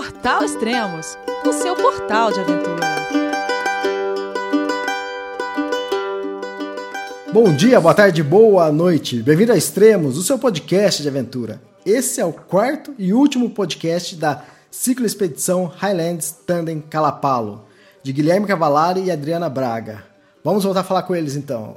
Portal Extremos, o seu portal de aventura. Bom dia, boa tarde, boa noite. Bem-vindo a Extremos, o seu podcast de aventura. Esse é o quarto e último podcast da Ciclo Expedição Highlands Tandem Calapalo, de Guilherme Cavalari e Adriana Braga. Vamos voltar a falar com eles então.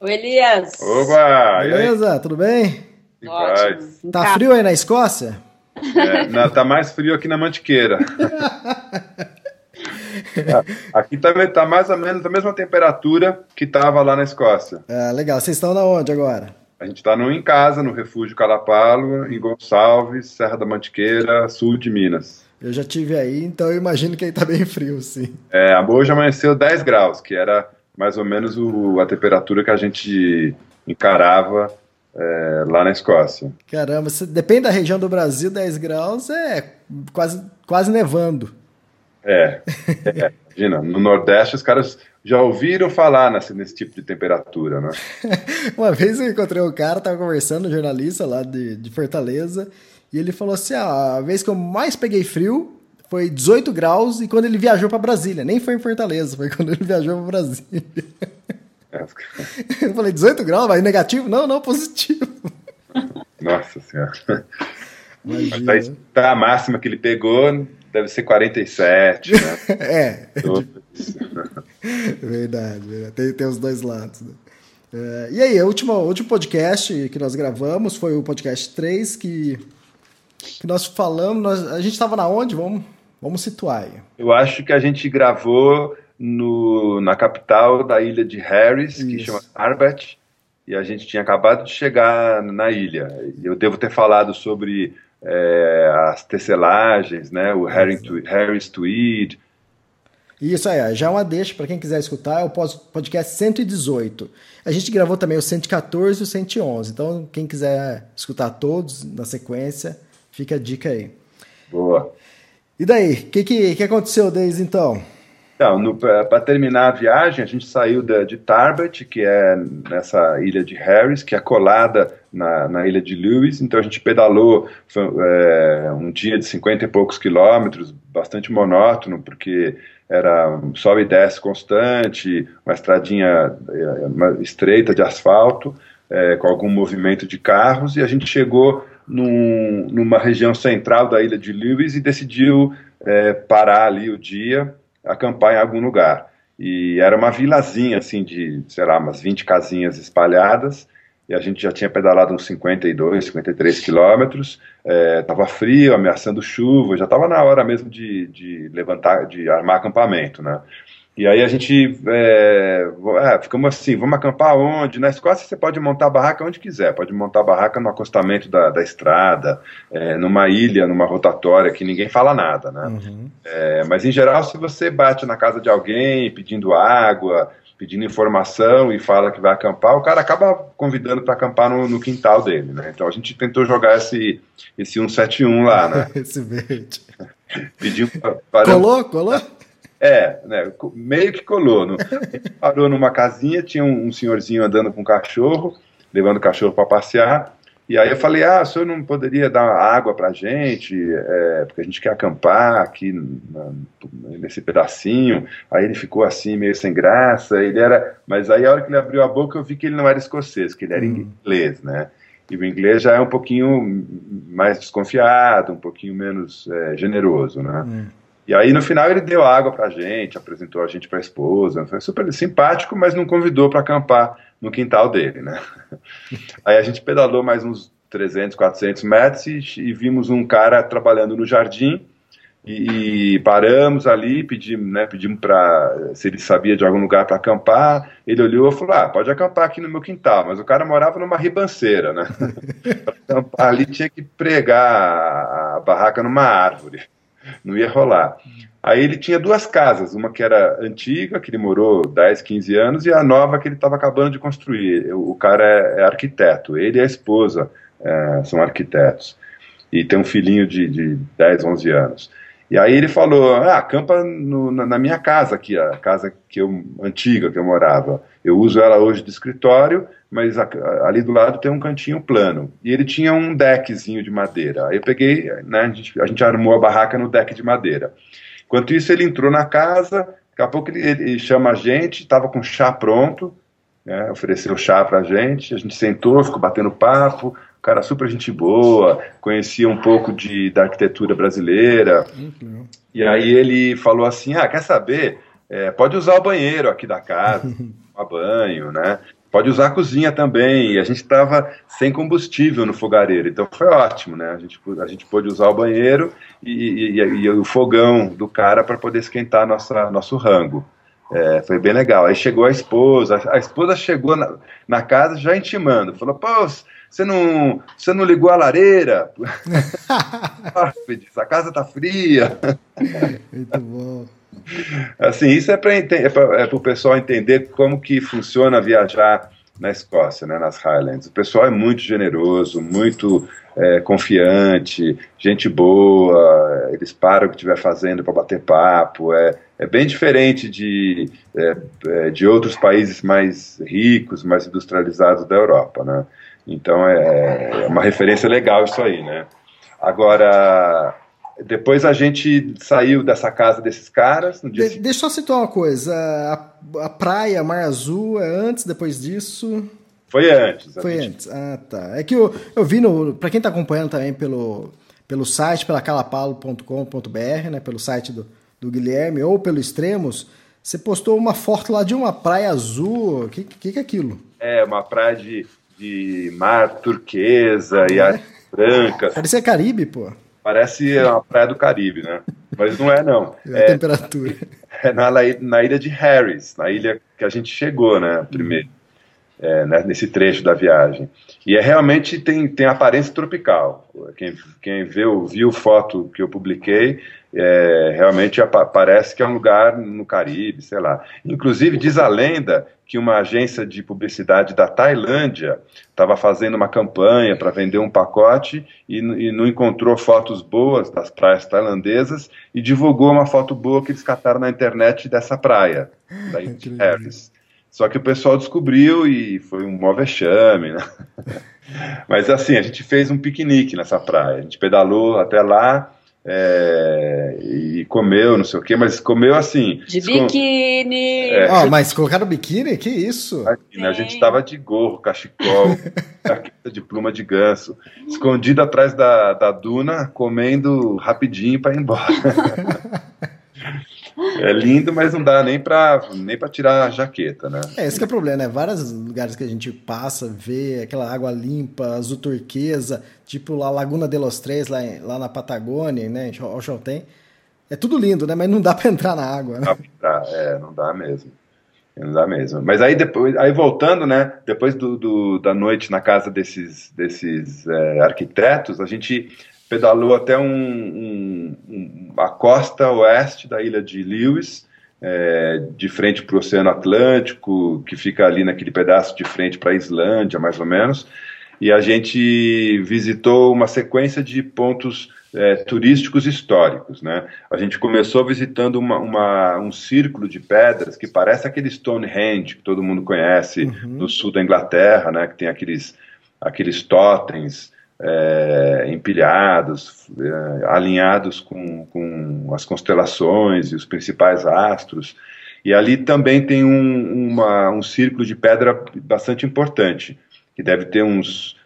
Oi, Elias. Oba! Beleza? Tudo bem? Ótimo. Tá frio aí na Escócia? É, não, tá mais frio aqui na Mantiqueira. aqui também tá mais ou menos a mesma temperatura que tava lá na Escócia. Ah, legal. Vocês estão na onde agora? A gente tá no, em casa, no Refúgio Calapalo, em Gonçalves, Serra da Mantiqueira, sul de Minas. Eu já tive aí, então eu imagino que aí tá bem frio, sim. É, hoje amanheceu 10 graus, que era mais ou menos o, a temperatura que a gente encarava é, lá na Escócia. Caramba, se, depende da região do Brasil, 10 graus é quase, quase nevando. É, é, imagina, no Nordeste os caras já ouviram falar nesse, nesse tipo de temperatura, né? Uma vez eu encontrei um cara, tava conversando, um jornalista lá de, de Fortaleza, e ele falou assim: ah, a vez que eu mais peguei frio foi 18 graus e quando ele viajou para Brasília. Nem foi em Fortaleza, foi quando ele viajou para Brasília. Eu falei, 18 graus, mas negativo? Não, não, positivo. Nossa senhora. Imagina. Mas tá a máxima que ele pegou deve ser 47, né? é. verdade, verdade. Tem, tem os dois lados. Né? É, e aí, o último, último podcast que nós gravamos foi o podcast 3, que, que nós falamos. Nós, a gente estava na onde? Vamos, vamos situar aí. Eu acho que a gente gravou no, na capital da ilha de Harris, Isso. que chama Arbet, e a gente tinha acabado de chegar na ilha. Eu devo ter falado sobre é, as tecelagens, né, o Harris Tweed. Isso aí, já é uma deixa para quem quiser escutar, é o podcast 118. A gente gravou também o 114 e o 111, então quem quiser escutar todos na sequência, fica a dica aí. Boa. E daí, o que, que, que aconteceu desde então? Então, para terminar a viagem, a gente saiu de, de Tarbet, que é nessa ilha de Harris, que é colada na, na ilha de Lewis. Então a gente pedalou foi, é, um dia de 50 e poucos quilômetros, bastante monótono, porque era sobe e desce constante, uma estradinha é, uma estreita de asfalto, é, com algum movimento de carros, e a gente chegou num, numa região central da ilha de Lewis e decidiu é, parar ali o dia acampar em algum lugar. E era uma vilazinha, assim, de, sei lá, umas 20 casinhas espalhadas, e a gente já tinha pedalado uns 52, 53 quilômetros, estava é, frio, ameaçando chuva, já estava na hora mesmo de, de levantar, de armar acampamento, né? E aí a gente é, é, ficamos assim, vamos acampar onde? Na Escócia você pode montar barraca onde quiser, pode montar barraca no acostamento da, da estrada, é, numa ilha, numa rotatória que ninguém fala nada, né? Uhum. É, mas em geral, se você bate na casa de alguém pedindo água, pedindo informação e fala que vai acampar, o cara acaba convidando para acampar no, no, quintal dele, né? Então a gente tentou jogar esse, esse 171 lá, né? esse verde. Pediu para... Colou, colou? É, né, meio que colou. No, parou numa casinha, tinha um, um, senhorzinho andando com um cachorro, levando o cachorro para passear. E aí eu falei, ah, o senhor não poderia dar água pra gente, é, porque a gente quer acampar aqui na, nesse pedacinho. Aí ele ficou assim, meio sem graça, ele era... Mas aí a hora que ele abriu a boca eu vi que ele não era escocês, que ele era hum. inglês, né? E o inglês já é um pouquinho mais desconfiado, um pouquinho menos é, generoso, né? Hum. E aí no final ele deu água pra gente, apresentou a gente pra esposa, foi super simpático, mas não convidou para acampar no quintal dele, né? Aí a gente pedalou mais uns 300, 400 metros e, e vimos um cara trabalhando no jardim, e, e paramos ali, pedimos, né, pedimos para se ele sabia de algum lugar para acampar. Ele olhou e falou: Ah, pode acampar aqui no meu quintal. Mas o cara morava numa ribanceira, né? acampar ali tinha que pregar a barraca numa árvore, não ia rolar. Aí ele tinha duas casas, uma que era antiga, que ele morou 10, 15 anos, e a nova que ele estava acabando de construir. O cara é, é arquiteto, ele e a esposa é, são arquitetos. E tem um filhinho de, de 10, 11 anos. E aí ele falou, ah, acampa no, na, na, minha casa aqui, a casa que eu, antiga que eu morava. Eu uso ela hoje de escritório, mas a, ali do lado tem um cantinho plano. E ele tinha um deckzinho de madeira. Aí eu peguei, né, a gente, a gente armou a barraca no deck de madeira. Enquanto isso ele entrou na casa, daqui a pouco ele, ele chama a gente, estava com chá pronto, né, ofereceu chá pra gente, a gente sentou, ficou batendo papo, cara super gente boa, conhecia um pouco de, da arquitetura brasileira. Uhum. E aí ele falou assim: ah, quer saber? É, pode usar o banheiro aqui da casa, tomar banho, né? Pode usar a cozinha também. E a gente estava sem combustível no fogareiro, então foi ótimo, né? A gente, a gente pôde usar o banheiro e, e, e, o fogão do cara para poder esquentar nossa, nosso rango. É, foi bem legal. Aí chegou a esposa, a esposa chegou na, na casa já intimando, falou: pô, você não, você não ligou a lareira? a casa tá fria. Muito bom. Assim, isso é para é é o pessoal entender como que funciona viajar na Escócia, né, nas Highlands. O pessoal é muito generoso, muito é, confiante, gente boa, eles param o que estiver fazendo para bater papo. É, é bem diferente de, é, é, de outros países mais ricos, mais industrializados da Europa. Né? Então é, é uma referência legal isso aí, né? Agora, depois a gente saiu dessa casa desses caras. De, deixa eu só citar uma coisa: a, a, praia Mar Azul é antes, depois disso. Foi antes. Foi gente... antes. Ah, tá. É que eu, eu vi no. Para quem está acompanhando também pelo, pelo site, pela calapalo.com.br, né? Pelo site do, do Guilherme, ou pelo Extremos, você postou uma foto lá de uma praia azul. O que, que, que é aquilo? É, uma praia de de mar turquesa é. e ar branca. Parece Caribe, pô. Parece uma praia do Caribe, né? Mas não é, não. É a é, temperatura. É na, na ilha de Harris, na ilha que a gente chegou, né, primeiro, é, né, nesse trecho da viagem. E é realmente tem, tem aparência tropical. Quem, quem viu, viu foto que eu publiquei, é, realmente parece que é um lugar no Caribe, sei lá. Inclusive, diz a lenda que uma agência de publicidade da Tailândia estava fazendo uma campanha para vender um pacote e, e, não encontrou fotos boas das praias tailandesas e divulgou uma foto boa que eles cataram na internet dessa praia, da Harris. Só que o pessoal descobriu e foi um mó vexame, né? Mas assim, a gente fez um piquenique nessa praia. A gente pedalou até lá, é, e comeu, não sei o que, mas comeu assim. De biquíni! É. Oh, mas colocaram biquíni? Que isso? a gente tava de gorro, cachecol, jaqueta de pluma de ganso, escondido atrás da, da duna, comendo rapidinho para ir embora. É lindo, mas não dá nem para nem pra tirar a jaqueta, né? É, esse é o problema, né? Vários lugares que a gente passa, vê aquela água limpa, azul turquesa, tipo lá Laguna de los Três, lá, lá na Patagônia, né? O tem. É tudo lindo, né? Mas não dá para entrar na água, né? Não dá, é, não dá mesmo. Não dá mesmo. Mas aí depois, aí voltando, né? Depois do, do da noite na casa desses, desses é, arquitetos, a gente pedalou até um, um, a costa oeste da ilha de Lewis, é, de frente para o Oceano Atlântico, que fica ali naquele pedaço de frente para a Islândia, mais ou menos. E a gente visitou uma sequência de pontos é, turísticos históricos. Né? A gente começou visitando uma, uma, um círculo de pedras que parece aquele Stonehenge que todo mundo conhece uhum. no sul da Inglaterra, né? que tem aqueles, aqueles totens é, empilhados, é, alinhados com, com as constelações e os principais astros. E ali também tem um, uma, um círculo de pedra bastante importante, que deve ter uns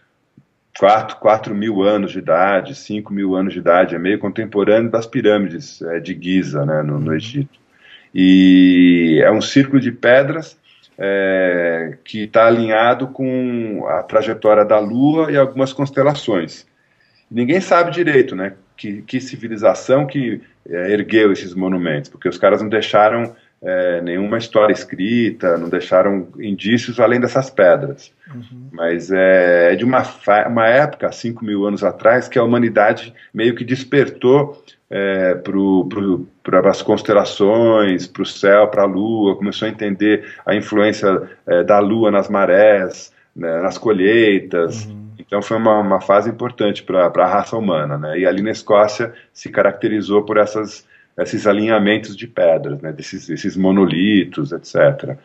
4, 4 mil anos de idade, 5 mil anos de idade, é meio contemporâneo das pirâmides é, de Giza, né, no, no uhum. Egito. E é um círculo de pedras é, que está alinhado com a trajetória da Lua e algumas constelações. Ninguém sabe direito, né? que, que civilização que é, ergueu esses monumentos, porque os caras não deixaram é, nenhuma história escrita, não deixaram indícios além dessas pedras. Uhum. Mas é, é de uma, uma época, 5 mil anos atrás, que a humanidade meio que despertou é, para as constelações, para o céu, para a lua, começou a entender a influência é, da lua nas marés, né, nas colheitas. Uhum. Então foi uma, uma fase importante para a raça humana. Né? E ali na Escócia se caracterizou por essas esses alinhamentos de pedras, né, desses, monolitos, etc.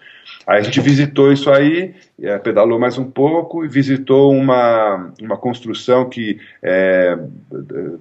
Aí a gente visitou isso aí, é, pedalou mais um pouco e visitou uma, uma construção que é,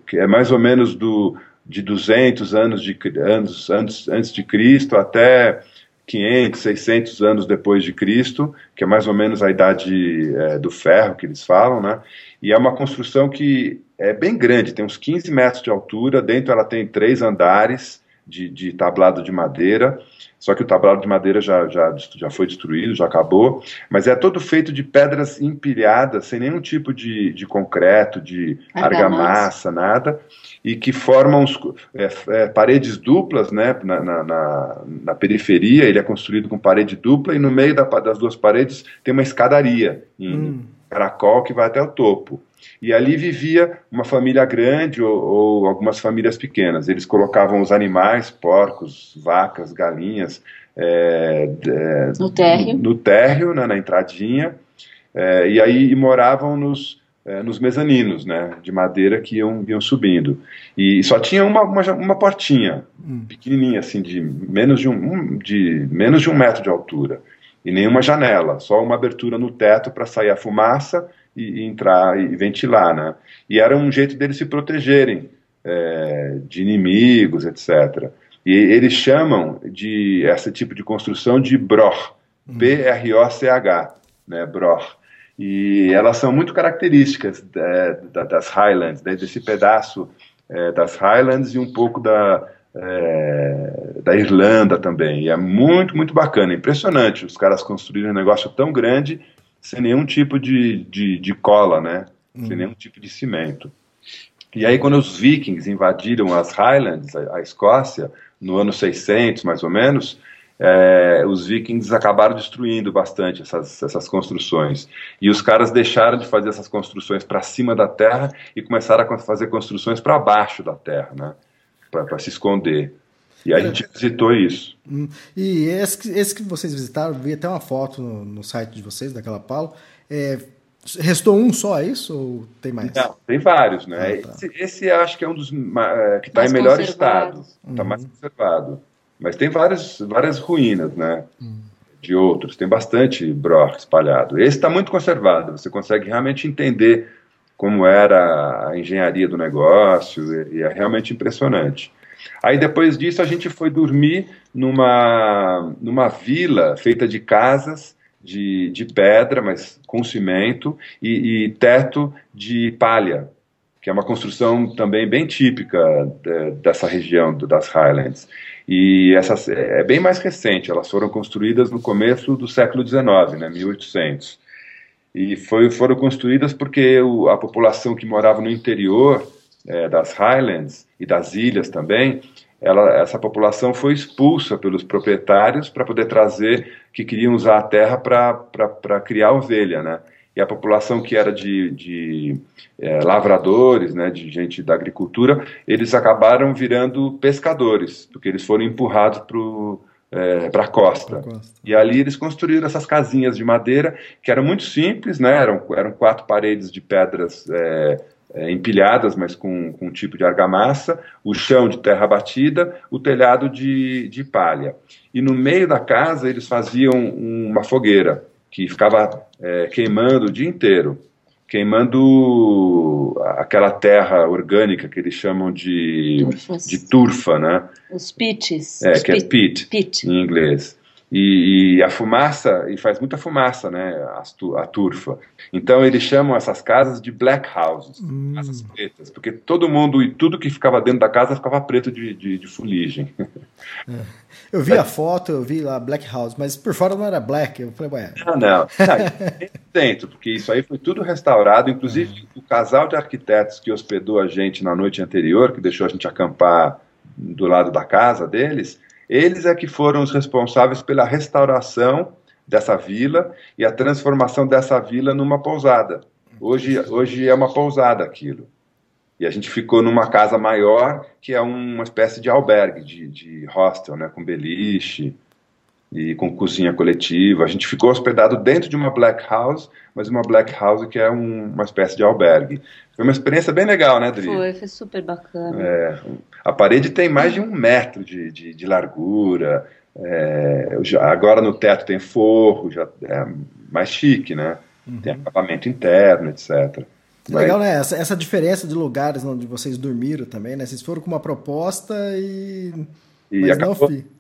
que é mais ou menos do, de 200 anos, de, anos antes, antes de Cristo até 500, 600 anos depois de Cristo, que é mais ou menos a idade é, do ferro que eles falam, né? E é uma construção que é bem grande, tem uns 15 metros de altura, dentro ela tem três andares de, de tablado de madeira, só que o tablado de madeira já, já, já foi destruído, já acabou, mas é todo feito de pedras empilhadas, sem nenhum tipo de, de concreto, de argamassa, nada, e que formam os, é, é, paredes duplas né, na, na, na, na, periferia, ele é construído com parede dupla, e no meio da, das duas paredes tem uma escadaria em hum. caracol que vai até o topo. E ali vivia uma família grande ou, ou, algumas famílias pequenas. Eles colocavam os animais, porcos, vacas, galinhas, é, é, no térreo, no, no térreo né, na entradinha, é, e aí e moravam nos, é, nos mezaninos, né, de madeira que iam, iam subindo. E só tinha uma, uma, uma portinha, hum. pequenininha, assim, de menos de, um, um, de menos de um metro de altura. E nenhuma janela, só uma abertura no teto para sair a fumaça e, e, entrar e ventilar, né? E era um jeito deles se protegerem é, de inimigos, etc. E eles chamam de esse tipo de construção de broch, B-R-O-C-H, né, broch. E elas são muito características é, das Highlands, né, desse pedaço é, das Highlands e um pouco da, é, da Irlanda também. E é muito, muito bacana, impressionante. Os caras construíram um negócio tão grande sem nenhum tipo de, de, de cola, né? Sem uhum. nenhum tipo de cimento. E aí, quando os vikings invadiram as Highlands, a, a Escócia, no ano 600, mais ou menos, é, os vikings acabaram destruindo bastante essas, essas construções. E os caras deixaram de fazer essas construções para cima da terra e começaram a fazer construções para baixo da terra, né? Para se esconder. E a gente visitou isso. Hum. E esse, esse que vocês visitaram, vi até uma foto no, no site de vocês, daquela Paulo. É, restou um só, é isso? Ou tem mais? Não, tem vários, né? Ah, tá. esse, esse acho que é um dos é, que está em melhor estado. Está uhum. mais conservado. Mas tem várias, várias ruínas, né? Uhum. De outros. Tem bastante broch espalhado. Esse está muito conservado. Você consegue realmente entender como era a engenharia do negócio e é realmente impressionante. Aí depois disso a gente foi dormir numa, numa vila feita de casas de, de pedra, mas com cimento, e, e teto de palha, que é uma construção também bem típica de, dessa região das Highlands. E essas é bem mais recente, elas foram construídas no começo do século XIX, né, 1800. E foi, foram construídas porque o, a população que morava no interior é, das Highlands e das ilhas também, ela, essa população foi expulsa pelos proprietários para poder trazer, que queriam usar a terra para criar ovelha, né? E a população que era de, de é, lavradores, né, de gente da agricultura, eles acabaram virando pescadores, porque eles foram empurrados para é, a costa. costa. E ali eles construíram essas casinhas de madeira, que eram muito simples, né, eram, eram quatro paredes de pedras é, é, empilhadas, mas com, com um tipo de argamassa, o chão de terra batida, o telhado de, de palha. E no meio da casa eles faziam uma fogueira que ficava é, queimando o dia inteiro, queimando aquela terra orgânica que eles chamam de, de turfa, né? Os pits. É, Os que pit. é pit, pit, em inglês. E, e, a fumaça, e faz muita fumaça, né, a, a, turfa. Então eles chamam essas casas de black houses, hum. casas pretas, porque todo mundo e tudo que ficava dentro da casa ficava preto de, de, de fuligem. É. Eu vi a foto, eu vi lá black house, mas por fora não era black. Eu falei, ué. Não, não. dentro, porque isso aí foi tudo restaurado, inclusive hum. o casal de arquitetos que hospedou a gente na noite anterior, que deixou a gente acampar do lado da casa deles eles é que foram os responsáveis pela restauração dessa vila e a transformação dessa vila numa pousada. Hoje, hoje é uma pousada aquilo. E a gente ficou numa casa maior, que é uma espécie de albergue, de, de hostel, né, com beliche e com cozinha coletiva. A gente ficou hospedado dentro de uma black house, mas uma black house que é um, uma espécie de albergue. Foi uma experiência bem legal, né, Dri? Foi, foi super bacana. É, a parede tem mais de um metro de, de, de largura. É, agora no teto tem forro, já é mais chique, né? Uhum. Tem acabamento interno, etc. Legal, né? Essa, essa diferença de lugares onde vocês dormiram também, né? Vocês foram com uma proposta e. e Mas acabou, não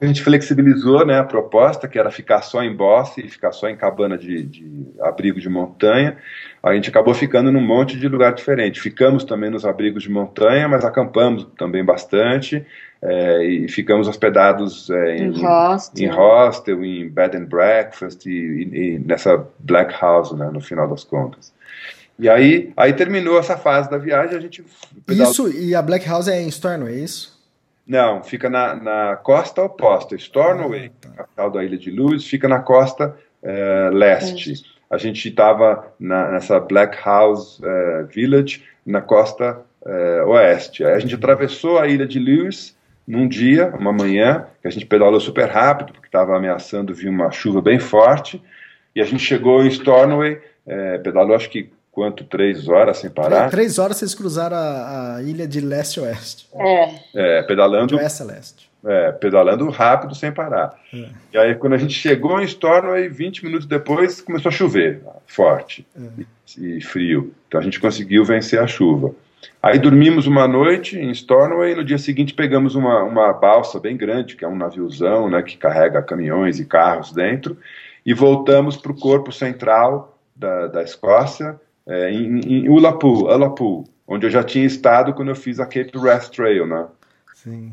a gente flexibilizou né, a proposta, que era ficar só em Bosse e ficar só em cabana de, de, abrigo de montanha. A gente acabou ficando num monte de lugar diferente. Ficamos também nos abrigos de montanha, mas acampamos também bastante. É, e ficamos hospedados é, em, em, hostel. em hostel, em bed and breakfast e, e, e nessa black house, né, no final das contas. E aí, aí terminou essa fase da viagem, a gente... Isso, e a black house é em Stornoway, é isso? Não, fica na, na costa oposta. Stornoway, ah, tá. capital da Ilha de Lewis, fica na costa é, leste. A gente estava nessa Black House é, Village, na costa é, oeste. Aí a gente atravessou a Ilha de Lewis num dia, uma manhã, que a gente pedalou super rápido, porque estava ameaçando vir uma chuva bem forte. E a gente chegou em Stornoway, pedalou acho que quanto? Três horas sem parar? três horas vocês cruzaram a, a ilha de leste a oeste. É. É, pedalando. De oeste a leste. É, pedalando rápido sem parar. É. E aí, quando a gente chegou em Stornoway, 20 minutos depois, começou a chover, forte é. e, e, frio. Então a gente conseguiu vencer a chuva. Aí dormimos uma noite em Stornoway e no dia seguinte pegamos uma, uma balsa bem grande, que é um naviozão né, que carrega caminhões e carros dentro, e voltamos para o corpo central da, da Escócia, é, em, em Ulapu, Ulapu, onde eu já tinha estado quando eu fiz a Cape Wrath Trail, né? Sim.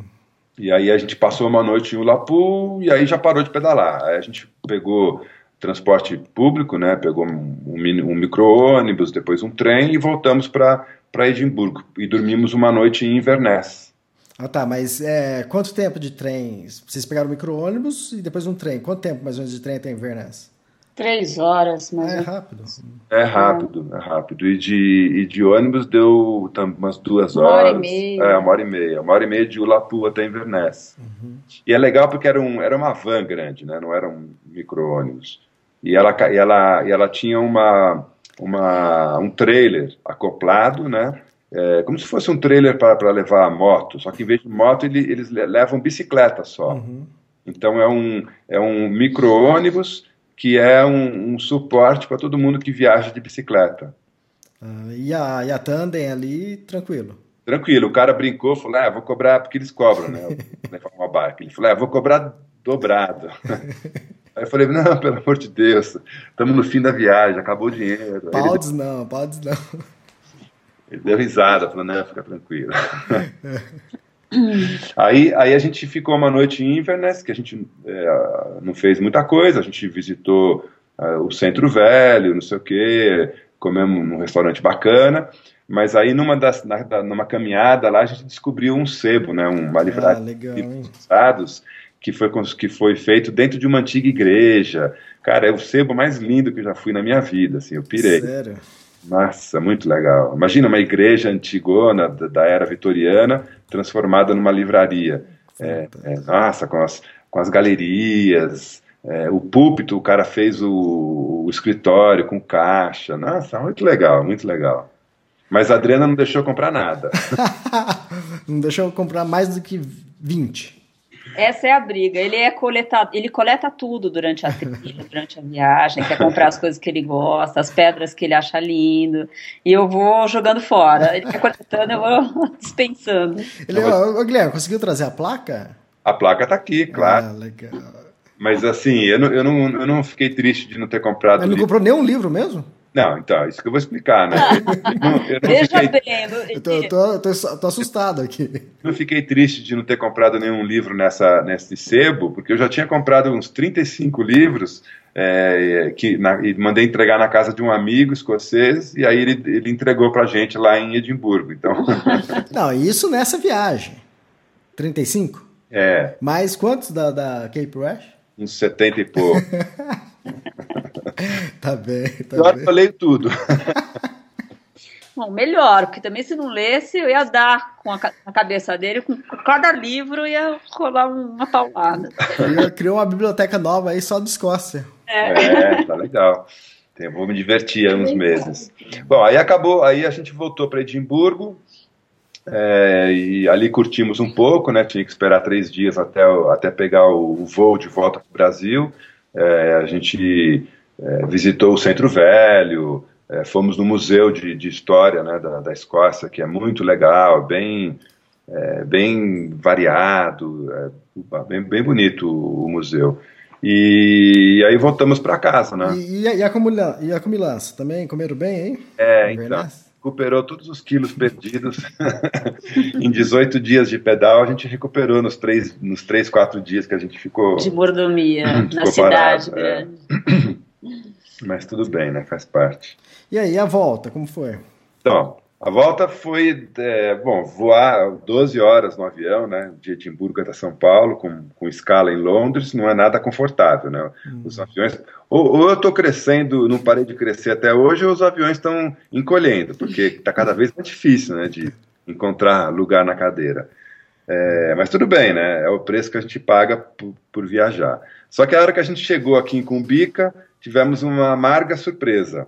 E aí a gente passou uma noite em Ulapu e aí já parou de pedalar. Aí a gente pegou transporte público, né? Pegou um, um micro-ônibus, depois um trem e voltamos para Edimburgo. E dormimos uma noite em Inverness. Ah tá, mas é, quanto tempo de trem? Vocês pegaram o micro-ônibus e depois um trem. Quanto tempo mais ou menos de trem tem em Inverness? Três horas, mas. É rápido. É rápido, é rápido. E de, e de ônibus deu umas duas uma horas. Uma hora e meia. É, uma hora e meia. Uma hora e meia de Ulapu até Inverness. Uhum. E é legal porque era, um, era uma van grande, né? Não era um micro-ônibus. E ela, e, ela, e ela tinha uma, uma, um trailer acoplado, né? É, como se fosse um trailer para levar a moto, só que em vez de moto ele, eles levam bicicleta só. Uhum. Então é um, é um micro-ônibus que é um, um suporte para todo mundo que viaja de bicicleta. Ah, e, a, e a tandem ali, tranquilo? Tranquilo, o cara brincou, falou, ah, vou cobrar, porque eles cobram, né, uma barca. Ele falou, ah, vou cobrar dobrado. Aí eu falei, não, pelo amor de Deus, estamos no fim da viagem, acabou o dinheiro. Paudes ele... não, paudes não. Ele deu risada, falou, não, fica tranquilo. aí, aí a gente ficou uma noite em Inverness, que a gente é, não fez muita coisa, a gente visitou é, o Centro Velho, não sei o quê, comemos num restaurante bacana, mas aí numa, das, na, numa caminhada lá a gente descobriu um sebo, né, uma livraria ah, de usados, que foi, que foi feito dentro de uma antiga igreja. Cara, é o sebo mais lindo que eu já fui na minha vida, assim, eu pirei. Sério? Nossa, muito legal. Imagina uma igreja antigona da, da era vitoriana transformada numa livraria. É, é, nossa, com as, com as galerias, é, o púlpito, o cara fez o, o, escritório com caixa. Nossa, muito legal, muito legal. Mas a Adriana não deixou comprar nada. não deixou comprar mais do que 20. Essa é a briga. Ele é coletado, ele coleta tudo durante a trilha, durante a viagem, quer comprar as coisas que ele gosta, as pedras que ele acha lindo, e eu vou jogando fora. Ele vai coletando, eu vou dispensando. Ele, ô, Guilherme, conseguiu trazer a placa? A placa tá aqui, claro. Ah, legal. Mas assim, eu não, eu, não, eu não fiquei triste de não ter comprado. Mas não comprou nenhum livro mesmo? Não, então, isso que eu vou explicar, né? Veja fiquei... bem. Tô, assustado aqui. Não fiquei triste de não ter comprado nenhum livro nessa, nesse sebo, porque eu já tinha comprado uns 35 livros é, que na, e mandei entregar na casa de um amigo escocês e aí ele, ele entregou pra gente lá em Edimburgo. Então... Não, isso nessa viagem. 35? É. Mais quantos da, da Cape Rush? Uns 70 e pouco. tá bem, tá eu bem. Eu leio tudo. Bom, melhor, porque também se não lesse, eu ia dar com a, a cabeça dele, com cada livro ia rolar uma paulada. Ele criou uma biblioteca nova aí só de Escócia. É, é tá legal. Eu vou me divertir há uns meses. Bom, aí acabou, aí a gente voltou para Edimburgo, é, e ali curtimos um pouco, né? Tinha que esperar três dias até, até pegar o, o voo de volta para o Brasil. É, a gente é, visitou o Centro Velho, é, fomos no Museu de, de História né, da, da, Escócia, que é muito legal, bem, é, bem variado, é, bem, bem bonito o, o museu. E aí voltamos para casa, né? E, e, a, comilança, e a comilança, também comeram bem, hein? É, então recuperou todos os quilos perdidos. em 18 dias de pedal, a gente recuperou nos três, nos três quatro dias que a gente ficou. De mordomia na cidade parado, é. Mas tudo bem, né? Faz parte. E aí, a volta, como foi? Então, a volta foi, é, bom, voar 12 horas no avião, né, de Edimburgo até São Paulo, com, com escala em Londres, não é nada confortável, né, hum. os aviões, ou, ou eu estou crescendo, não parei de crescer até hoje, ou os aviões estão encolhendo, porque está cada vez mais difícil, né, de encontrar lugar na cadeira. É, mas tudo bem, né, é o preço que a gente paga por, por viajar. Só que a hora que a gente chegou aqui em Cumbica, tivemos uma amarga surpresa.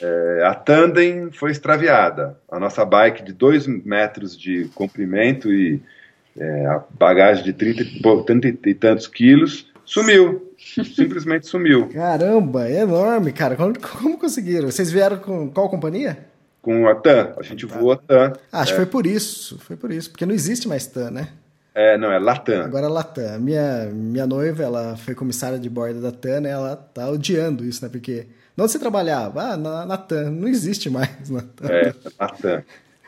É, a tandem foi extraviada. A nossa bike de 2 metros de comprimento e é, a bagagem de 30, 30 e tantos quilos sumiu. Simplesmente sumiu. Caramba, é enorme, cara. Como, como conseguiram? Vocês vieram com qual companhia? Com a TAM. A gente voou a TAM. Acho que é. foi por isso. Foi por isso. Porque não existe mais TAM, né? É, não, é Latam. Agora é Latam. Minha, minha noiva, ela foi comissária de bordo da TAM, né? Ela tá odiando isso, né? Porque onde você trabalhava? Ah, na, na TAM. Não existe mais na TAM. É, Latam.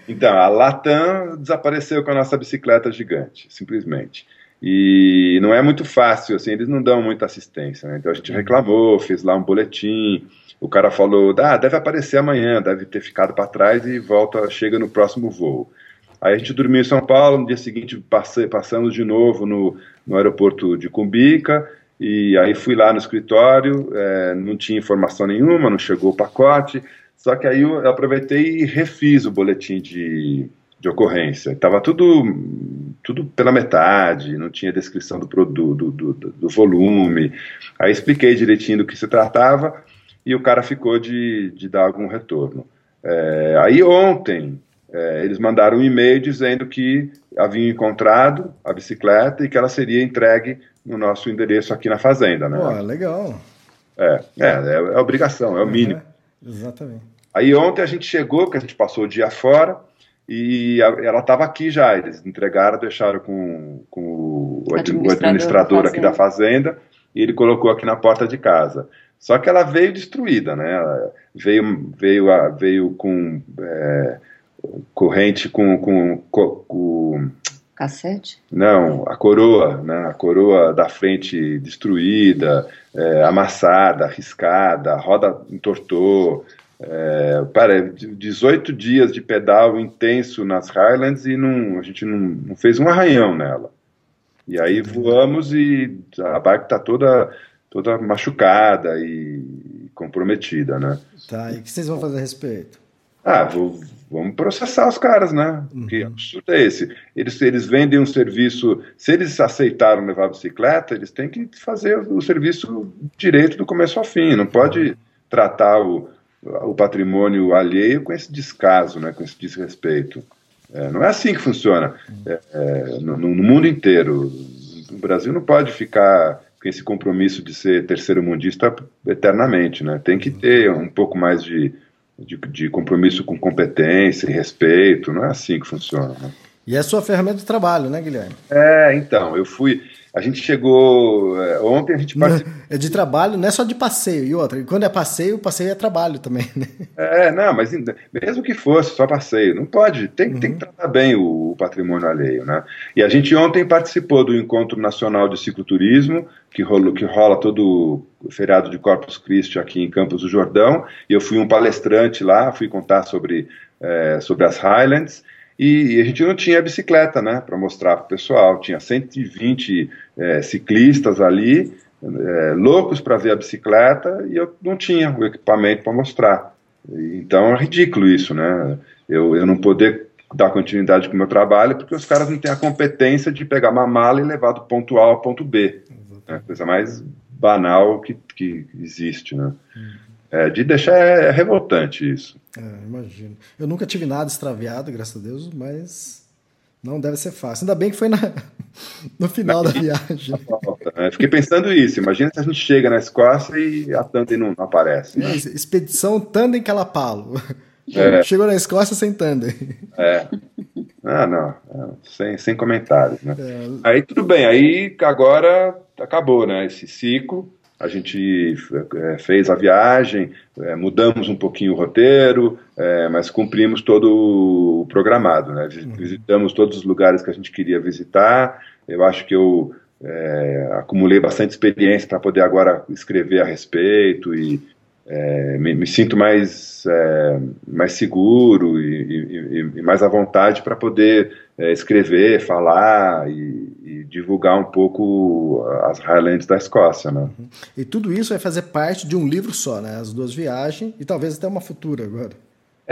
Então, a Latam desapareceu com a nossa bicicleta gigante, simplesmente. E não é muito fácil, assim, eles não dão muita assistência, né? Então a gente reclamou, fez lá um boletim, o cara falou, ah, deve aparecer amanhã, deve ter ficado para trás e volta, chega no próximo voo. Aí a gente dormiu em São Paulo, no dia seguinte passei, passamos de novo no, no aeroporto de Cumbica, e aí fui lá no escritório, é, não tinha informação nenhuma, não chegou o pacote, só que aí eu aproveitei e refiz o boletim de, de ocorrência. Estava tudo, tudo pela metade, não tinha descrição do produto, do, do, do, volume. Aí expliquei direitinho do que se tratava e o cara ficou de, de dar algum retorno. É, aí ontem, é, eles mandaram um e-mail dizendo que haviam encontrado a bicicleta e que ela seria entregue no nosso endereço aqui na fazenda, né? Pô, legal. É, é, é, é obrigação, é o mínimo. exatamente. Aí ontem a gente chegou, que a gente passou o dia fora, e a, ela estava aqui já. Eles entregaram, deixaram com, com o, administrador, o administrador aqui da fazenda, e ele colocou aqui na porta de casa. Só que ela veio destruída, né? Ela veio, veio, veio com é, corrente com, com, com, com cassete? Não, a coroa, né? A coroa da frente destruída, é, amassada, arriscada, a roda entortou. É, para 18 dias de pedal intenso nas Highlands e não, a gente não, não fez um arranhão nela. E aí voamos e a bike está toda, toda machucada e comprometida, né? Tá, e o que vocês vão fazer a respeito? Ah, vou, vamos processar os caras, né? Uhum. Que absurdo é esse? Eles, eles vendem um serviço, se eles aceitaram levar a bicicleta, eles têm que fazer o serviço direito do começo ao fim, não pode tratar o, o patrimônio alheio com esse descaso, né, com esse desrespeito. É, não é assim que funciona é, é, no, no, mundo inteiro. O Brasil não pode ficar com esse compromisso de ser terceiro mundista eternamente, né? Tem que ter um pouco mais de de, de compromisso com competência e respeito. Não é assim que funciona. Né? E é a sua ferramenta de trabalho, né, Guilherme? É, então, eu fui. A gente chegou. É, ontem a gente participou. É de trabalho, não é só de passeio. E outra, quando é passeio, passeio é trabalho também, né? É, não, mas mesmo que fosse só passeio, não pode, tem, uhum. tem que tratar bem o, o, patrimônio alheio, né? E a gente ontem participou do Encontro Nacional de Cicloturismo, que rola, que rola todo o feriado de Corpus Christi aqui em Campos do Jordão, e eu fui um palestrante lá, fui contar sobre, é, sobre as Highlands. E, a gente não tinha bicicleta, né, para mostrar para o pessoal. Tinha 120 é, ciclistas ali, é, loucos para ver a bicicleta, e eu não tinha o equipamento para mostrar. Então é ridículo isso, né? Eu, eu não poder dar continuidade com o meu trabalho porque os caras não têm a competência de pegar uma mala e levar do ponto A ao ponto B. Né? Coisa mais banal que, que existe, né? Uhum. É, de deixar é, é revoltante isso. É, imagino. Eu nunca tive nada extraviado, graças a Deus, mas não deve ser fácil. Ainda bem que foi na, no final da viagem. Fiquei pensando isso. Imagina se a gente chega na Escócia e a Tandem não, não aparece. Né? É, expedição Tandem Calapalo. É. Chegou na Escócia sem Tandem. É. Ah, não. É, sem, sem comentários, né? É. Aí tudo bem. Aí agora acabou, né? Esse ciclo a gente é, fez a viagem, é, mudamos um pouquinho o roteiro, é, mas cumprimos todo o programado, né? Uhum. Visitamos todos os lugares que a gente queria visitar. Eu acho que eu é, acumulei bastante experiência para poder agora escrever a respeito e é, me, me, sinto mais, é, mais seguro e, e, e, mais à vontade para poder escrever, falar e, divulgar um pouco as Highlands da Escócia, né? Uhum. E tudo isso vai fazer parte de um livro só, né? As duas viagens e talvez até uma futura agora.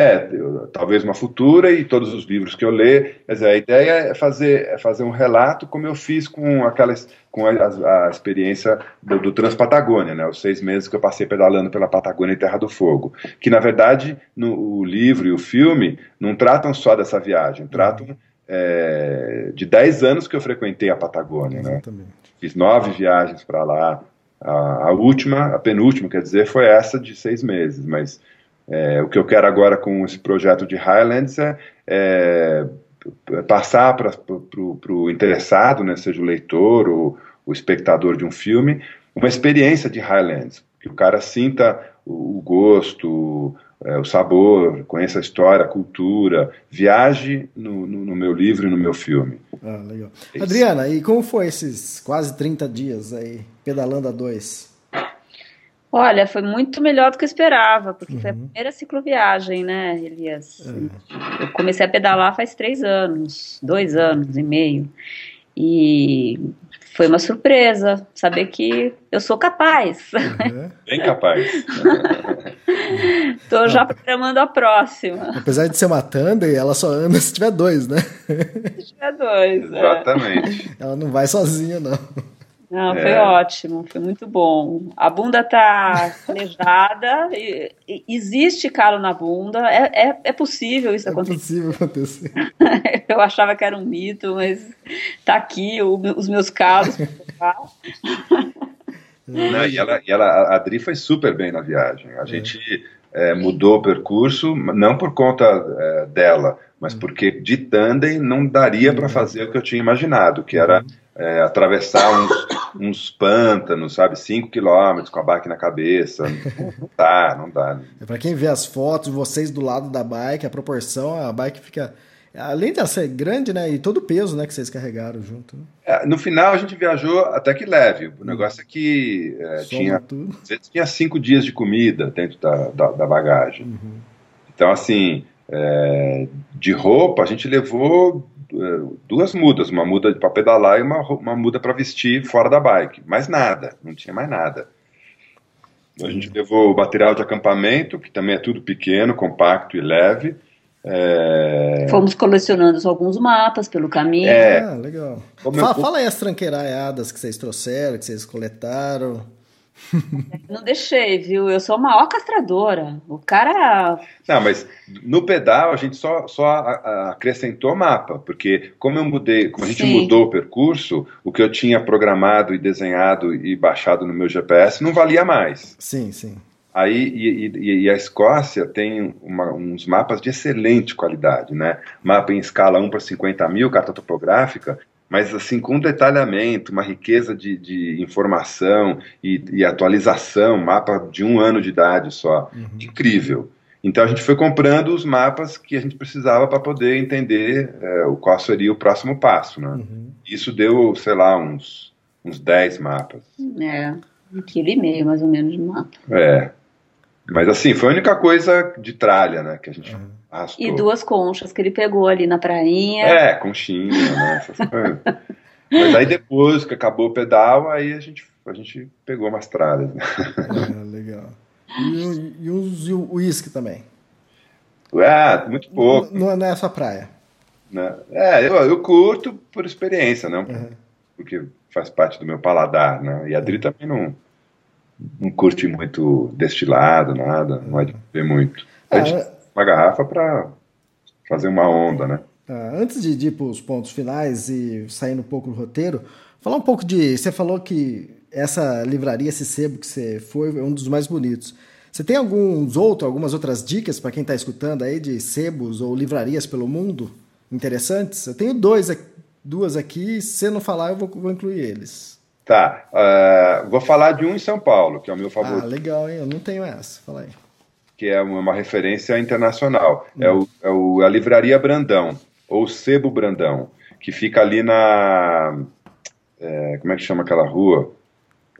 É, talvez uma futura e todos os livros que eu ler. Quer dizer, a ideia é fazer, é fazer um relato como eu fiz com aquelas, com a, a, a experiência do, do, Transpatagônia, né? Os seis meses que eu passei pedalando pela Patagônia e Terra do Fogo. Que na verdade no, o livro e o filme não tratam só dessa viagem, tratam é, de 10 anos que eu frequentei a Patagônia. Né? Fiz nove viagens para lá. A, a, última, a penúltima, quer dizer, foi essa de seis meses. Mas é, o que eu quero agora com esse projeto de Highlands é, é passar para o interessado, né, seja o leitor ou o espectador de um filme, uma experiência de Highlands, que o cara sinta o, o gosto, o sabor, conheça a história, a cultura, viaje no, no, no meu livro e no meu filme. Ah, legal. É Adriana, e como foi esses quase 30 dias aí, pedalando a dois? Olha, foi muito melhor do que eu esperava, porque uhum. foi a uhum. primeira cicloviagem, né, Elias? É. Eu comecei a pedalar faz três anos, dois anos e meio. E foi uma surpresa saber que eu sou capaz. Uhum. Bem capaz. Tô já programando a próxima. Apesar de ser uma tandem, ela só anda se tiver dois, né? Se tiver dois. Exatamente. É. Ela não vai sozinha, não. Não, foi é. ótimo, foi muito bom. A bunda tá calejada, existe calo na bunda, é, é, é possível isso é acontecer. É possível acontecer. Eu achava que era um mito, mas tá aqui o, os meus calos. Não, e ela, e ela, a Adri foi super bem na viagem. A é. gente é, mudou o percurso, não por conta é, dela, mas hum. porque de tandem não daria para fazer o que eu tinha imaginado, que era uhum é, atravessar uns, uns, pântanos, sabe, 5 quilômetros com a bike na cabeça. Não dá, não dá. É para quem vê as fotos, vocês do lado da bike, a proporção, a bike fica. Além de ser grande, né? E todo o peso né, que vocês carregaram junto. Né? É, no final a gente viajou até que leve. O negócio é que é, tinha, tinha cinco dias de comida dentro da, da, da bagagem. Uhum. Então, assim, é, de roupa a gente levou duas mudas, uma muda para pedalar e uma, uma muda para vestir fora da bike. Mais nada, não tinha mais nada. A gente levou o material de acampamento, que também é tudo pequeno, compacto e leve. É... Fomos colecionando alguns mapas pelo caminho. É... Ah, legal. Fala, fala aí as tranqueiraiadas que vocês trouxeram, que vocês coletaram. Não deixei, viu? Eu sou a maior castradora. O cara. Não, mas no pedal a gente só, só acrescentou mapa, porque como eu mudei, como a gente Sim. mudou o percurso, o que eu tinha programado e desenhado e baixado no meu GPS não valia mais. Sim, sim. Aí, e, e, e a Escócia tem uma, uns mapas de excelente qualidade, né? Mapa em escala 1 para 50 mil, carta topográfica, mas assim com detalhamento, uma riqueza de, de informação e, e, atualização, mapa de um ano de idade só, uhum. incrível. Então a gente foi comprando os mapas que a gente precisava para poder entender é, o qual seria o próximo passo, né? Uhum. Isso deu, sei lá, uns uns 10 mapas. É, um quilo e meio mais ou menos de mapa. É. Mas assim, foi a única coisa de tralha, né, que a gente uhum. E duas conchas que ele pegou ali na prainha. É, conchinha, né, essas coisas. Mas aí depois que acabou o pedal, aí a gente, a gente pegou umas tralhas. Né? É, legal. E, e o uísque também? É, muito pouco. Não, não é essa praia? Né? É, eu, eu curto por experiência, não? Uhum. Porque faz parte do meu paladar, né? E a Dri também não, não curte muito destilado, nada, não vai beber muito. A gente ah, uma garrafa para fazer uma onda, né? Tá, antes de, ir para os pontos finais e saindo um pouco do roteiro, falar um pouco de. Você falou que essa livraria, esse sebo que você foi, é um dos mais bonitos. Você tem alguns outros, algumas outras dicas para quem está escutando aí de sebos ou livrarias pelo mundo interessantes? Eu tenho dois duas aqui. Se você não falar, eu vou, vou incluir eles. Tá. Uh, vou falar de um em São Paulo, que é o meu favorito. Ah, legal, hein? Eu não tenho essa. Fala aí. Que é uma referência internacional. Hum. É, o, é o, a Livraria Brandão, ou Sebo Brandão, que fica ali na. É, como é que chama aquela rua?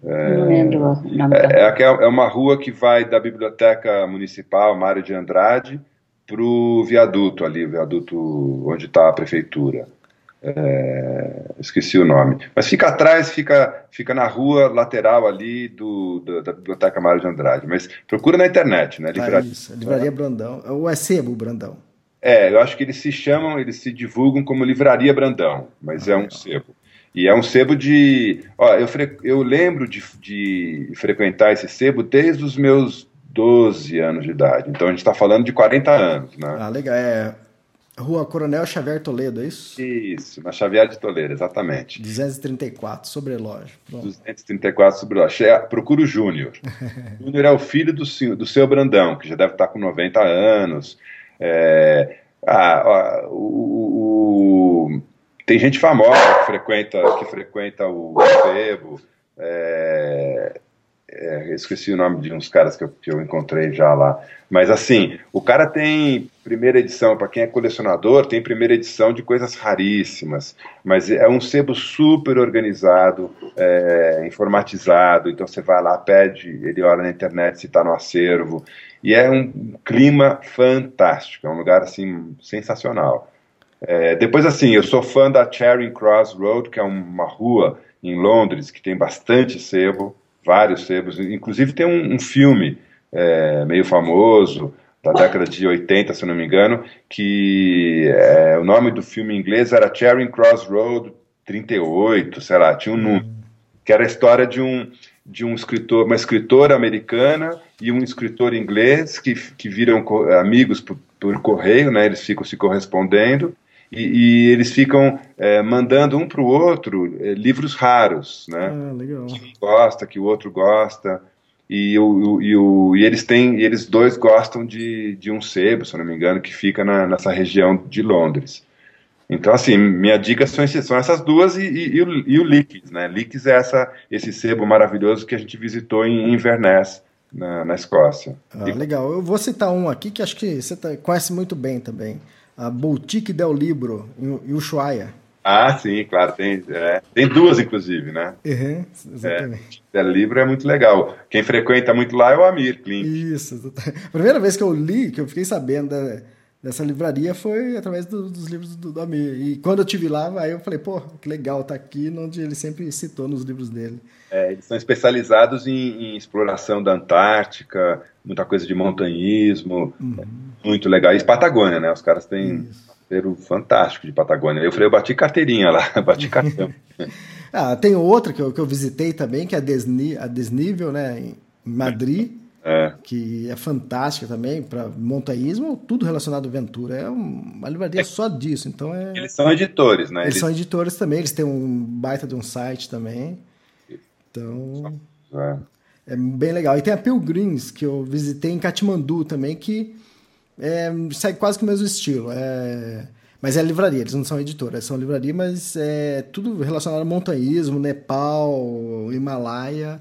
É, não lembro o nome é, é, é uma rua que vai da Biblioteca Municipal, Mário de Andrade, para o viaduto ali, o viaduto onde está a prefeitura. É, esqueci o nome. Mas fica atrás, fica, fica na rua lateral ali do, do da Biblioteca Mário de Andrade. Mas procura na internet, né? Livraria, ah, isso, Livraria Brandão. Ou é Sebo Brandão? É, eu acho que eles se chamam, eles se divulgam como Livraria Brandão, mas ah, é um legal. sebo. E é um sebo de. Ó, eu, fre, eu lembro de, de frequentar esse sebo desde os meus 12 anos de idade. Então a gente está falando de 40 anos, né? Ah, legal. É, Rua Coronel Xavier Toledo, é isso? Isso, na Xavier de Toledo, exatamente. 234, sobrelógio. Pronto. 234, sobrelógio. É, procura o Júnior. Júnior é o filho do, do seu Brandão, que já deve estar com 90 anos. É, ah, o, o, tem gente famosa que frequenta, que frequenta o Sebo. É, é, esqueci o nome de uns caras que eu, que eu encontrei já lá. Mas assim, o cara tem primeira edição, para quem é colecionador, tem primeira edição de coisas raríssimas. Mas é um sebo super organizado, é, informatizado. Então você vai lá, pede, ele olha na internet se está no acervo. E é um clima fantástico, é um lugar assim sensacional. É, depois, assim, eu sou fã da Charing Cross Road, que é uma rua em Londres que tem bastante sebo vários sebos, inclusive tem um, um filme é, meio famoso da década de 80, se não me engano, que é, o nome do filme em inglês era Charing Cross Road 38, sei lá, tinha um número, que era a história de um de um escritor, uma escritora americana e um escritor inglês que, que viram amigos por, por correio, né? Eles ficam se correspondendo e, e eles ficam é, mandando um para o outro é, livros raros, né? Ah, legal. Que um gosta, que o outro gosta. E, o, e, o, e eles têm, eles dois gostam de, de um sebo, se não me engano, que fica na, nessa região de Londres. Então, assim, minha dica são, são essas duas e, e, e, o, e o Leaks, né? Leaks é essa, esse sebo maravilhoso que a gente visitou em Inverness, na, na Escócia. Ah, legal. Eu vou citar um aqui que acho que você tá, conhece muito bem também a Boutique del Libro, em Ushuaia. Ah, sim, claro, tem, é, tem duas, inclusive, né? Uhum, exatamente. É, del Libro é muito legal. Quem frequenta muito lá é o Amir Klink. Isso, a primeira vez que eu li, que eu fiquei sabendo da, dessa livraria foi através do, dos livros do, do Amir. E quando eu tive lá, aí eu falei, pô, que legal, tá aqui, onde ele sempre citou nos livros dele. É, eles são especializados em, em, exploração da Antártica, muita coisa de montanhismo, uhum. muito legal. E Patagônia, né? Os caras têm um fantástico de Patagônia. Eu falei, eu bati carteirinha lá, bati cartão. ah, tem outra que eu, que eu visitei também, que é a, Desni, a Desnível, né? Em Madrid. É. que é fantástica também para montanhismo, tudo relacionado à aventura. É uma livraria é. só disso. Então é... Eles são editores, né? Eles, eles, são editores também, eles têm um baita de um site também. Então. É. é. bem legal. E tem a Pilgrims, que eu visitei em Katmandu também, que é, segue quase que o mesmo estilo. É Mas é livraria, eles não são editoras, são livraria, mas é tudo relacionado ao montanhismo, Nepal, Himalaia,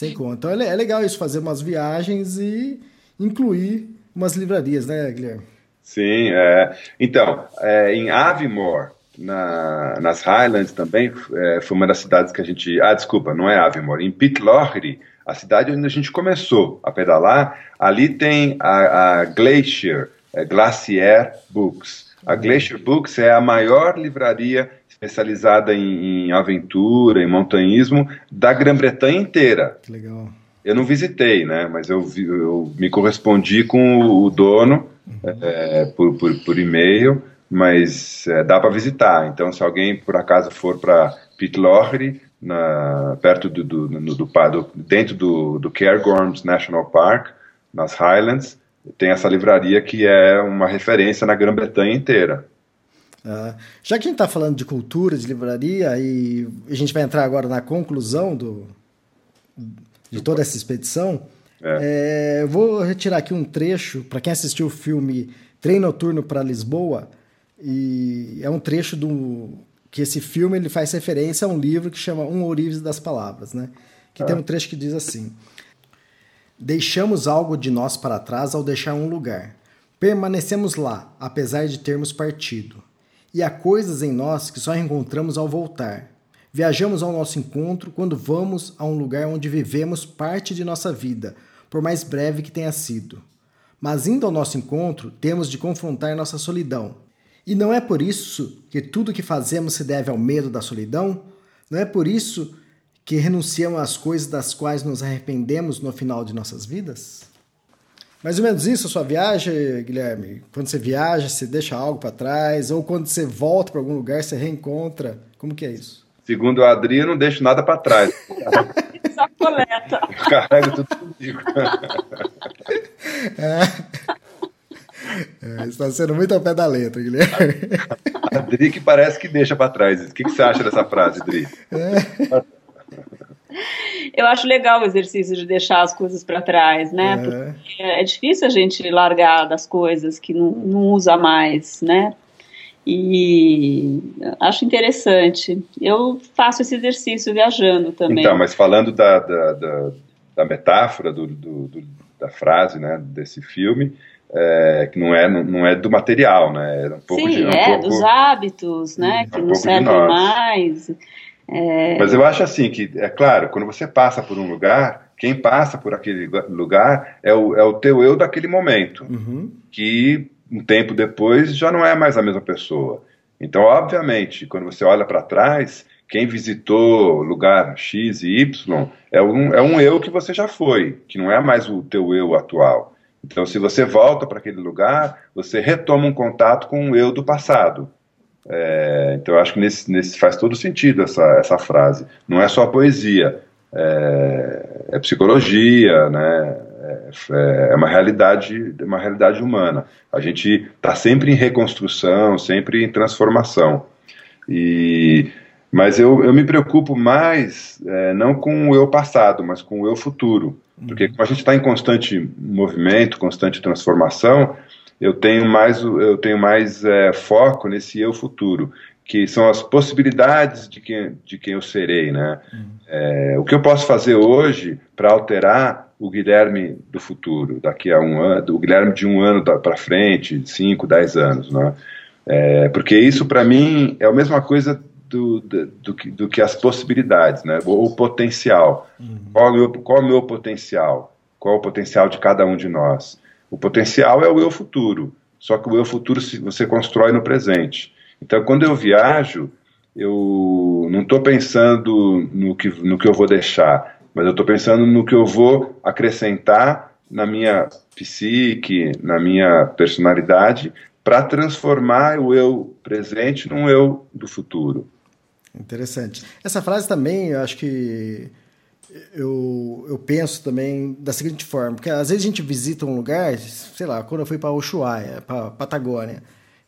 sem conta. Então é, é legal isso, fazer umas viagens e incluir umas livrarias, né, Guilherme? Sim, é. Então, é, em Avimore, na, nas Highlands também, é, foi uma das cidades que a gente. Ah, desculpa, não é Avimore, em Pitlochry, a cidade onde a gente começou a pedalar, ali tem a, a Glacier, é, Glacier Books. A Glacier Books é a maior livraria especializada em, em aventura, em montanhismo da Grã-Bretanha inteira. Que legal. Eu não visitei, né? Mas eu, vi, eu me correspondi com o, o dono uhum. é, por, por, por e-mail, mas é, dá para visitar. Então, se alguém por acaso for para Pitlochry, na, perto do, do, do, do, dentro do, do Cairngorms National Park, nas Highlands, tem essa livraria que é uma referência na Grã-Bretanha inteira. Ah, já que a gente está falando de cultura, de livraria, e a gente vai entrar agora na conclusão do, de toda essa expedição, é. É, eu vou retirar aqui um trecho para quem assistiu o filme Trem Noturno para Lisboa, e é um trecho do que esse filme ele faz referência a um livro que chama Um Ourives das Palavras, né? Que tem um trecho que diz assim: Deixamos algo de nós para trás ao deixar um lugar. Permanecemos lá, apesar de termos partido. E há coisas em nós que só encontramos ao voltar. Viajamos ao nosso encontro quando vamos a um lugar onde vivemos parte de nossa vida, por mais breve que tenha sido. Mas indo ao nosso encontro, temos de confrontar nossa solidão, e não é por isso que tudo que fazemos se deve ao medo da solidão? Não é por isso que renunciamos às coisas das quais nos arrependemos no final de nossas vidas? Mais ou menos isso a sua viagem, Guilherme? Quando você viaja, você deixa algo para trás? Ou quando você volta para algum lugar, você reencontra? Como que é isso? Segundo a Adri, eu não deixo nada para trás. Só coleta. Carrego tudo comigo. é. É, está sendo muito ao pé da letra, Guilherme. A Dri que parece que deixa para trás. O que, que, você acha dessa frase, Dri? É. Eu acho legal o exercício de deixar as coisas para trás, né? É. Porque é difícil a gente largar das coisas que não, não usa mais, né? E acho interessante. Eu faço esse exercício viajando também. Então, mas falando da, da, da, da metáfora, do, do, do, da frase, né, desse filme, é, que não é, não é do material, né? É um pouco Sim, de, um é, pouco, dos hábitos, né? que um não servem mais. É... Mas eu acho assim que, é claro, quando você passa por um lugar, quem passa por aquele lugar é o, é o teu eu daquele momento, uhum. que um tempo depois já não é mais a mesma pessoa. Então, obviamente, quando você olha para trás, quem visitou lugar X e Y é um, é um eu que você já foi, que não é mais o teu eu atual. Então, se você volta para aquele lugar, você retoma um contato com o eu do passado. É, então, eu acho que nesse, nesse faz todo sentido essa, essa frase. Não é só poesia, é, é psicologia, né? É, é, uma realidade, uma realidade humana. A gente está sempre em reconstrução, sempre em transformação. E mas eu, eu me preocupo mais é, não com o eu passado, mas com o eu futuro. Porque como a gente está em constante movimento, constante transformação, eu tenho mais, eu tenho mais é, foco nesse eu futuro, que são as possibilidades de quem, de quem eu serei. Né? É, o que eu posso fazer hoje para alterar o Guilherme do futuro, daqui a um ano, o Guilherme de um ano para frente, cinco, dez anos. Né? É, porque isso, para mim, é a mesma coisa do, do, do, que, do que as possibilidades, né? o, o potencial. Uhum. Qual, o meu, qual o meu potencial? Qual o potencial de cada um de nós? O potencial é o eu futuro, só que o eu futuro você constrói no presente. Então, quando eu viajo, eu não estou pensando no que, no que eu vou deixar, mas eu estou pensando no que eu vou acrescentar na minha psique, na minha personalidade, para transformar o eu presente num eu do futuro. Interessante. Essa frase também, eu acho que eu, eu penso também da seguinte forma, porque às vezes a gente visita um lugar, sei lá, quando eu fui para Ushuaia, para Patagônia.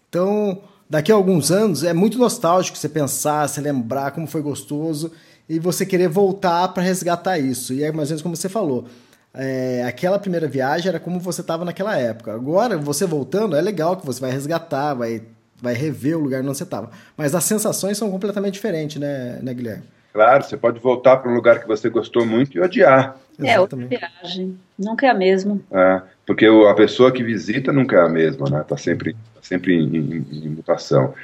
Então, daqui a alguns anos é muito nostálgico você pensar, você lembrar como foi gostoso e você querer voltar para resgatar isso. E é mais ou menos como você falou. É, aquela primeira viagem era como você estava naquela época. Agora, você voltando, é legal que você vai resgatar, vai vai rever o lugar onde você estava. Mas as sensações são completamente diferentes, né, né Guilherme? Claro, você pode voltar para um lugar que você gostou muito e odiar. É, outra viagem. Nunca é a mesma. É, porque a pessoa que visita nunca é a mesma, né? Está sempre, tá sempre em, em, em mutação.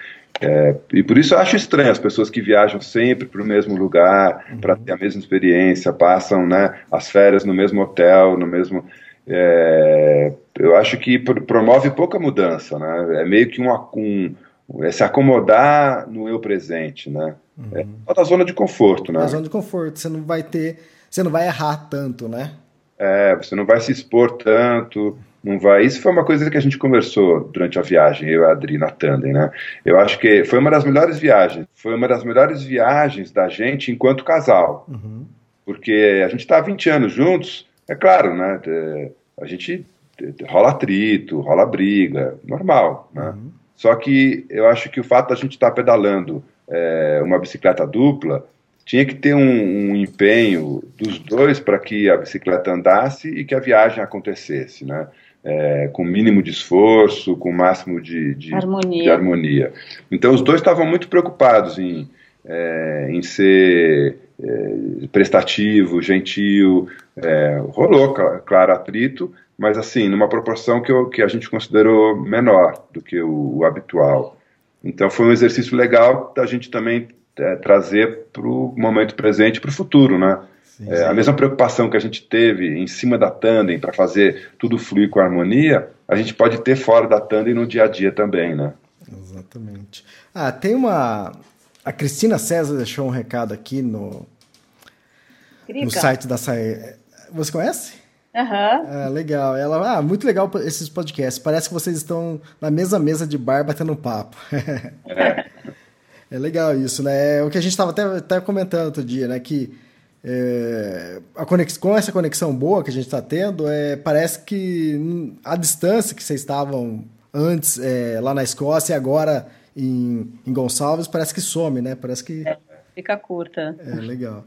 É, e por isso eu acho estranho as pessoas que viajam sempre para o mesmo lugar, uhum. para ter a mesma experiência, passam né, as férias no mesmo hotel, no mesmo. É, eu acho que promove pouca mudança, né? É meio que um, um é se acomodar no eu presente, né? Uhum. É da zona de conforto, né? A zona de conforto, você não vai ter, você não vai errar tanto, né? É, você não vai se expor tanto, não vai. Isso foi uma coisa que a gente conversou durante a viagem, eu e a Adri na Tandem, né? Eu acho que foi uma das melhores viagens, foi uma das melhores viagens da gente enquanto casal, uhum. porque a gente está há 20 anos juntos, é claro, né? A gente rola atrito, rola briga, normal, né? Uhum. Só que eu acho que o fato da gente estar tá pedalando é, uma bicicleta dupla, tinha que ter um, um empenho dos dois para que a bicicleta andasse e que a viagem acontecesse, né? É, com o mínimo de esforço, com o máximo de, de, harmonia. de harmonia. Então os dois estavam muito preocupados em, é, em ser é, prestativo, gentil. É, rolou, claro, atrito, mas assim, numa proporção que, eu, que a gente considerou menor do que o, o habitual. Então foi um exercício legal da gente também é, trazer para o momento presente para o futuro, né? Sim, é, a mesma preocupação que a gente teve em cima da tandem para fazer tudo fluir com harmonia, a gente pode ter fora da tandem no dia a dia também, né? Exatamente. Ah, tem uma... A Cristina César deixou um recado aqui no, no site da Sae. Você conhece? Aham. Uhum. Ah, legal. Ela, ah, muito legal esses podcasts. Parece que vocês estão na mesma mesa de bar batendo um papo. É. é legal isso, né? É o que a gente estava até, até comentando outro dia, né? Que é, a conex, com essa conexão boa que a gente está tendo, é, parece que a distância que vocês estavam antes é, lá na Escócia e agora em, em Gonçalves parece que some, né? Parece que. É, fica curta. É, legal.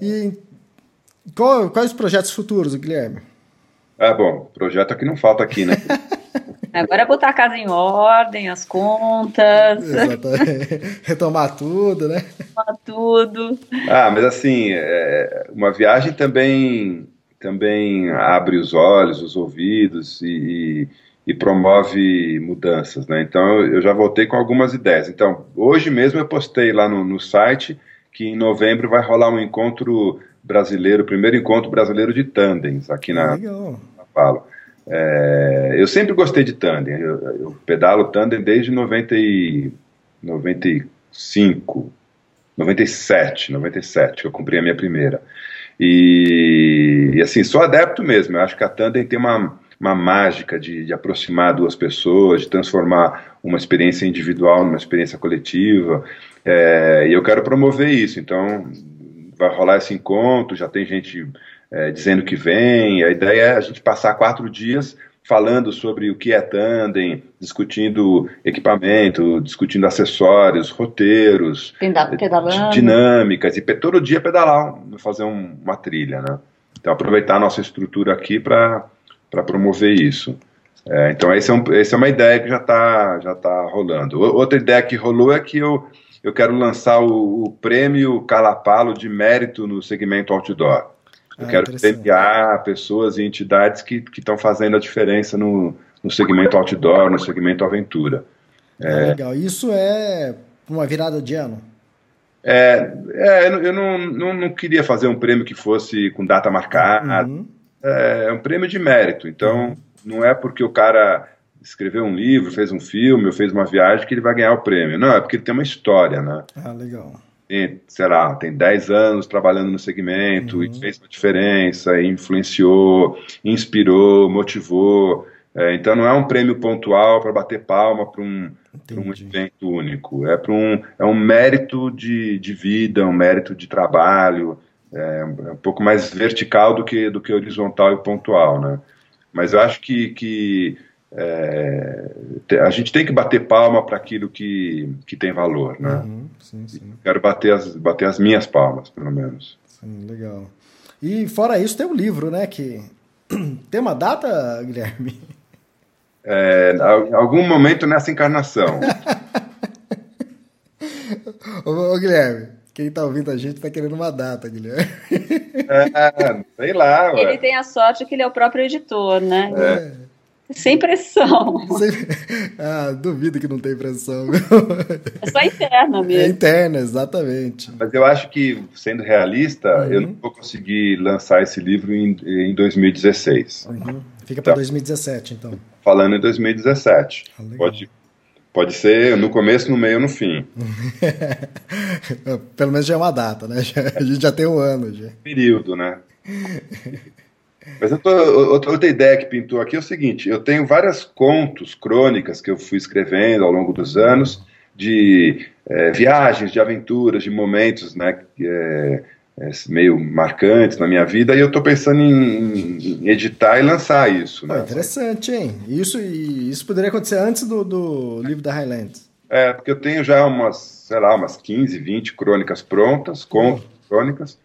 E qual, quais os projetos futuros, Guilherme? Ah, bom, projeto aqui não falta aqui, né? Agora é botar a casa em ordem, as contas. Exatamente. Retomar tudo, né? Retomar tudo. Ah, mas assim, é, uma viagem também, também abre os olhos, os ouvidos e, e, promove mudanças, né? Então eu já voltei com algumas ideias. Então, hoje mesmo eu postei lá no, no site que em novembro vai rolar um encontro brasileiro, o primeiro encontro brasileiro de tandens aqui na, Legal. Na Palo. É, eu sempre gostei de tandem, eu, eu, pedalo tandem desde 90 e, 95, 97, 97, que eu cumpri a minha primeira. E, e, assim, sou adepto mesmo, eu acho que a tandem tem uma, uma mágica de, de aproximar duas pessoas, de transformar uma experiência individual numa experiência coletiva, é, e eu quero promover isso, então vai rolar esse encontro, já tem gente é, dizendo que vem. A ideia é a gente passar quatro dias falando sobre o que é tandem, discutindo equipamento, discutindo acessórios, roteiros, Pedalando. dinâmicas, e todo dia pedalar, fazer um, uma trilha, né? Então aproveitar a nossa estrutura aqui para promover isso. É, então essa é, um, é uma ideia que já está já tá rolando. Outra ideia que rolou é que eu eu quero lançar o, o prêmio Calapalo de mérito no segmento outdoor. Eu ah, quero premiar pessoas e entidades que estão fazendo a diferença no, no segmento outdoor, no segmento aventura. Ah, é, legal. Isso é uma virada de ano? É, é eu não, não, não, queria fazer um prêmio que fosse com data marcada. Uhum. É, é um prêmio de mérito. Então, uhum. não é porque o cara escreveu um livro, fez um filme ou fez uma viagem que ele vai ganhar o prêmio. Não, é porque ele tem uma história, né? Ah, legal. E, sei lá, tem 10 anos trabalhando no segmento uhum. e fez uma diferença, influenciou, inspirou, motivou. É, então não é um prêmio pontual para bater palma para um, um evento único. É, um, é um mérito de, de vida, um mérito de trabalho. É, é um pouco mais vertical do que, do que horizontal e pontual, né? Mas eu acho que, que é, a gente tem que bater palma para aquilo que, que tem valor, né? Uhum, sim, sim. Quero bater as, bater as minhas palmas, pelo menos. Sim, legal. E fora isso, tem o um livro, né? Que tem uma data, Guilherme? É, em algum momento nessa encarnação. Ô, ô, Guilherme, quem tá ouvindo a gente tá querendo uma data, Guilherme. É, sei lá, ué. Ele tem a sorte que ele é o próprio editor, né? É. Sem pressão. Sempre- Ah, duvido que não tem pressão. meu. É só interna É mesmo. interna, exatamente. Mas eu acho que, sendo realista, Uhum. eu não vou conseguir lançar esse livro em, em 2016. Uhum. Fica pra Tá. 2017, então. Falando em 2017. Ah. Pode, pode ser no começo, no meio ou no fim. Pelo menos já é uma data, né? Já- a gente já tem um ano já. Período, né? Mas eu tô, outra ideia que pintou aqui é o seguinte: eu tenho vários contos, crônicas que eu fui escrevendo ao longo dos anos de eh, viagens, de aventuras, de momentos, né, eh, eh, meio marcantes na minha vida. E eu estou pensando em, em editar e lançar isso. Né? interessante, hein? Isso, e isso poderia acontecer antes do, do livro da Highlands. É, porque eu tenho já umas, sei lá, umas 15, 20 crônicas prontas, contos, crônicas.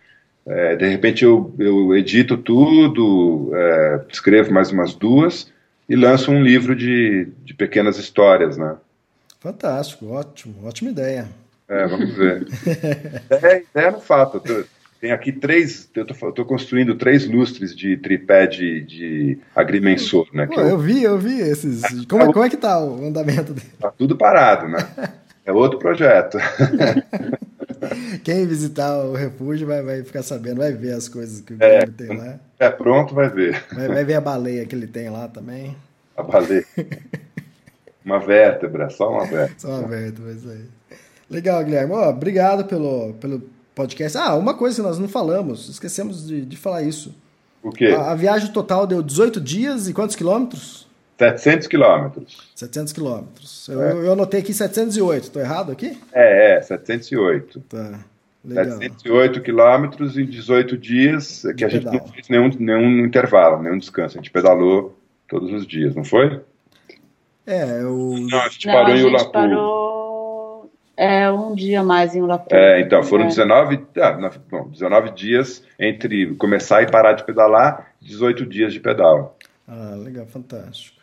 É, de repente eu, eu edito tudo, é, escrevo mais umas duas e lanço um livro de, de pequenas histórias, né? Fantástico, ótimo, ótima ideia. É, vamos ver. é, ideia no fato. Tem aqui três, eu estou construindo três lustres de tripé de, de agrimensor, né? Pô, eu eu, vi, eu vi esses. Como, é- como é que tá o andamento dele? tá tudo parado, né? É outro projeto. Quem visitar o refúgio vai, vai ficar sabendo, vai ver as coisas que o É. Guilherme tem lá. É pronto, vai ver. Vai, vai ver a baleia que ele tem lá também. A baleia. Uma vértebra, só uma vértebra. Só aberto, mas aí. Legal, Guilherme. Ó, obrigado pelo, pelo podcast. Ah, uma coisa que nós não falamos, esquecemos de, de falar isso. O quê? A, a viagem total deu 18 dias e quantos quilômetros? 700 quilômetros. 700 quilômetros. Eu, eu anotei aqui 708, tô errado aqui? É, é, 708. Tá, legal. 708 quilômetros em 18 dias, que a De gente não fez nenhum, nenhum intervalo, nenhum descanso. A gente pedalou todos os dias, não foi? É, eu... Não, a gente Não, parou a em gente Ulapu. parou é, um dia mais em Ulapu. É, então, foram É. 19, ah, na- bom, 19 dias entre começar e parar de pedalar, 18 dias de pedal. Ah, legal, fantástico.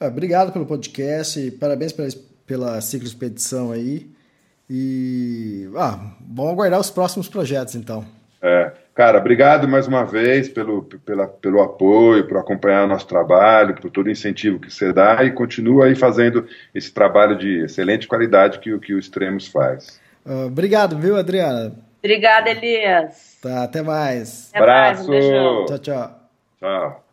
Ah, obrigado pelo podcast, e parabéns pela, pela ciclo expedição aí. E ah, vamos aguardar os próximos projetos então. É, cara, obrigado mais uma vez pelo, pela, pelo apoio, por acompanhar o nosso trabalho, por todo o incentivo que você dá e continua aí fazendo esse trabalho de excelente qualidade que, o- que o Extremos faz. Ah, obrigado, viu, Adriana? Obrigada, Elias. Tá, até mais. Até mais, um Abraço. beijão. Tchau, tchau. Tchau.